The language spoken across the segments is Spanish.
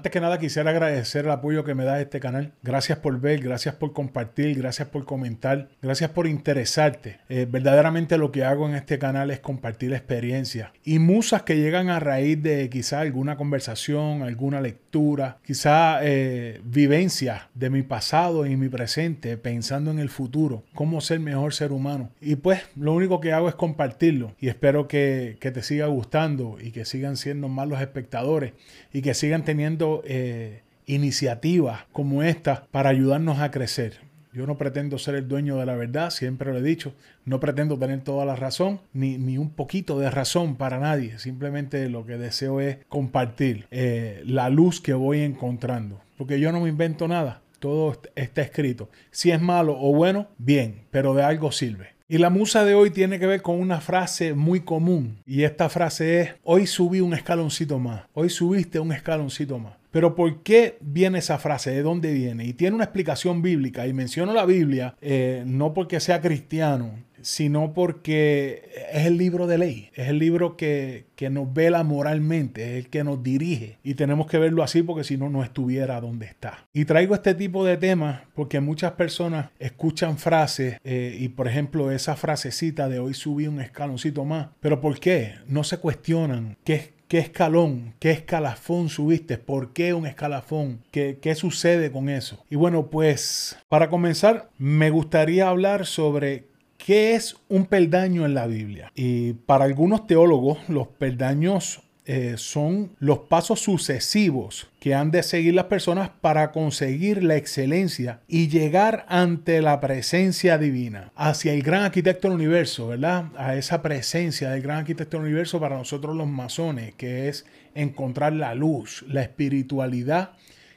Antes que nada quisiera agradecer el apoyo que me da este canal. Gracias por ver, gracias por compartir, gracias por comentar, gracias por interesarte. Eh, verdaderamente lo que hago en este canal es compartir experiencias y musas que llegan a raíz de quizá alguna conversación, alguna lectura, quizá eh, vivencias de mi pasado y mi presente, pensando en el futuro, cómo ser mejor ser humano. Y pues lo único que hago es compartirlo y espero que, que te siga gustando y que sigan siendo más los espectadores y que sigan teniendo eh, iniciativas como esta para ayudarnos a crecer. Yo no pretendo ser el dueño de la verdad, siempre lo he dicho. No pretendo tener toda la razón, ni, ni un poquito de razón para nadie. Simplemente lo que deseo es compartir eh, la luz que voy encontrando. Porque yo no me invento nada. Todo está escrito. Si es malo o bueno, bien, pero de algo sirve. Y la musa de hoy tiene que ver con una frase muy común. Y esta frase es, hoy subí un escaloncito más. Hoy subiste un escaloncito más. Pero ¿por qué viene esa frase? ¿De dónde viene? Y tiene una explicación bíblica. Y menciono la Biblia eh, no porque sea cristiano, sino porque es el libro de ley, es el libro que, que, nos vela moralmente, es el que nos dirige. Y tenemos que verlo así porque si no, no estuviera donde está. Y traigo este tipo de temas porque muchas personas escuchan frases eh, y por ejemplo esa frasecita de hoy subí un escaloncito más. Pero ¿por qué? No se cuestionan qué ¿Qué escalón, qué escalafón subiste? ¿Por qué un escalafón? ¿Qué, ¿Qué, sucede con eso? Y bueno, pues para comenzar, me gustaría hablar sobre ¿Qué es un peldaño en la Biblia? Y para algunos teólogos, los peldaños eh, son los pasos sucesivos que han de seguir las personas para conseguir la excelencia y llegar ante la presencia divina, hacia el gran arquitecto del universo, ¿verdad? A esa presencia del gran arquitecto del universo para nosotros los masones, que es encontrar la luz, la espiritualidad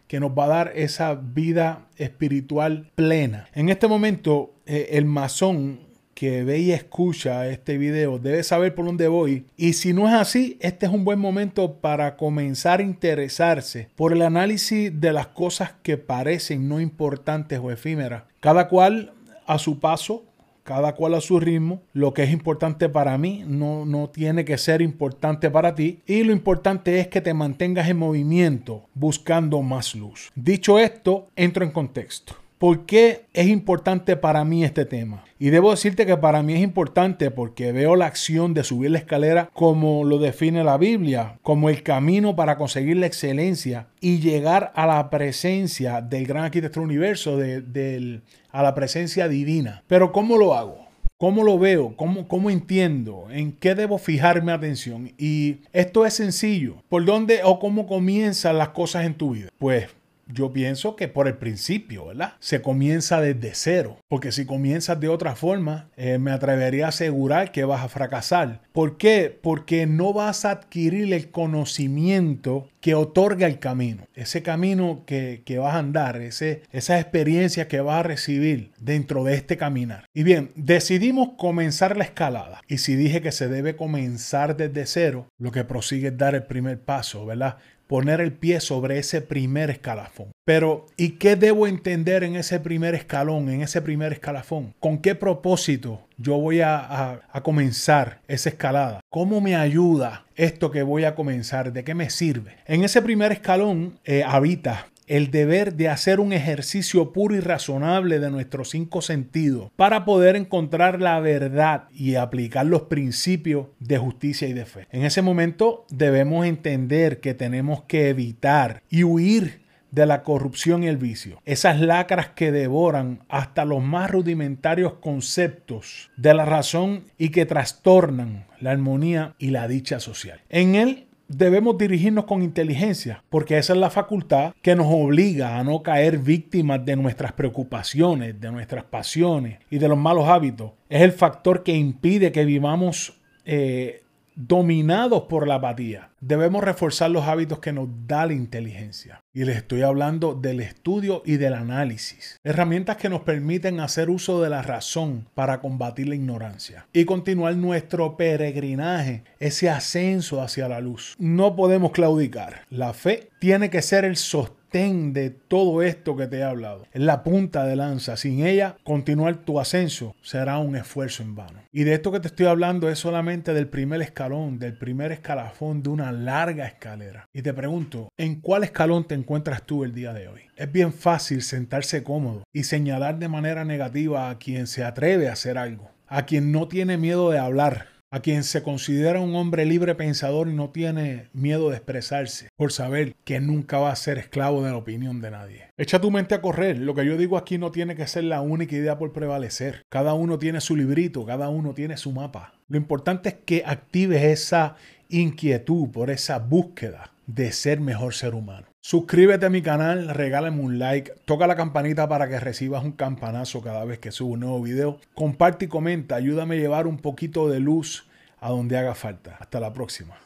que nos va a dar esa vida espiritual plena. En este momento, eh, el masón que ve y escucha este video debe saber por dónde voy. Y si no es así, este es un buen momento para comenzar a interesarse por el análisis de las cosas que parecen no importantes o efímeras. Cada cual a su paso, cada cual a su ritmo. Lo que es importante para mí no, no tiene que ser importante para ti. Y lo importante es que te mantengas en movimiento buscando más luz. Dicho esto, entro en contexto. ¿Por qué es importante para mí este tema? Y debo decirte que para mí es importante porque veo la acción de subir la escalera como lo define la Biblia, como el camino para conseguir la excelencia y llegar a la presencia del gran arquitecto del universo, de, a la presencia divina. Pero ¿cómo lo hago? ¿Cómo lo veo? ¿Cómo, ¿Cómo entiendo? ¿En qué debo fijarme atención? Y esto es sencillo. ¿Por dónde o cómo comienzan las cosas en tu vida? Pues yo pienso que por el principio, ¿verdad? Se comienza desde cero, porque si comienzas de otra forma, eh, me atrevería a asegurar que vas a fracasar. ¿Por qué? Porque no vas a adquirir el conocimiento que otorga el camino, ese camino que, que vas a andar, ese, esa experiencia que vas a recibir dentro de este caminar. Y bien, decidimos comenzar la escalada. Y si dije que se debe comenzar desde cero, lo que prosigue es dar el primer paso, ¿verdad? Poner el pie sobre ese primer escalafón. Pero, ¿y qué debo entender en ese primer escalón, en ese primer escalafón? ¿Con qué propósito yo voy a, comenzar esa escalada? ¿Cómo me ayuda esto que voy a comenzar? ¿De qué me sirve? En ese primer escalón eh, habita el deber de hacer un ejercicio puro y razonable de nuestros cinco sentidos para poder encontrar la verdad y aplicar los principios de justicia y de fe. En ese momento debemos entender que tenemos que evitar y huir de la corrupción y el vicio. Esas lacras que devoran hasta los más rudimentarios conceptos de la razón y que trastornan la armonía y la dicha social. En él debemos dirigirnos con inteligencia, porque esa es la facultad que nos obliga a no caer víctimas de nuestras preocupaciones, de nuestras pasiones y de los malos hábitos. Es el factor que impide que vivamos eh, dominados por la apatía. Debemos reforzar los hábitos que nos da la inteligencia. Y les estoy hablando del estudio y del análisis. Herramientas que nos permiten hacer uso de la razón para combatir la ignorancia y continuar nuestro peregrinaje, ese ascenso hacia la luz. No podemos claudicar. La fe tiene que ser el sostén sostén de todo esto que te he hablado. Es la punta de lanza. Sin ella, continuar tu ascenso será un esfuerzo en vano. Y de esto que te estoy hablando es solamente del primer escalón, del primer escalafón de una larga escalera. Y te pregunto, ¿en cuál escalón te encuentras tú el día de hoy? Es bien fácil sentarse cómodo y señalar de manera negativa a quien se atreve a hacer algo, a quien no tiene miedo de hablar, a quien se considera un hombre libre pensador y no tiene miedo de expresarse, por saber que nunca va a ser esclavo de la opinión de nadie. Echa tu mente a correr, lo que yo digo aquí no tiene que ser la única idea por prevalecer. Cada uno tiene su librito, cada uno tiene su mapa. Lo importante es que actives esa inquietud por esa búsqueda de ser mejor ser humano. Suscríbete a mi canal, regálame un like, toca la campanita para que recibas un campanazo cada vez que subo un nuevo video. Comparte y comenta, ayúdame a llevar un poquito de luz a donde haga falta. Hasta la próxima.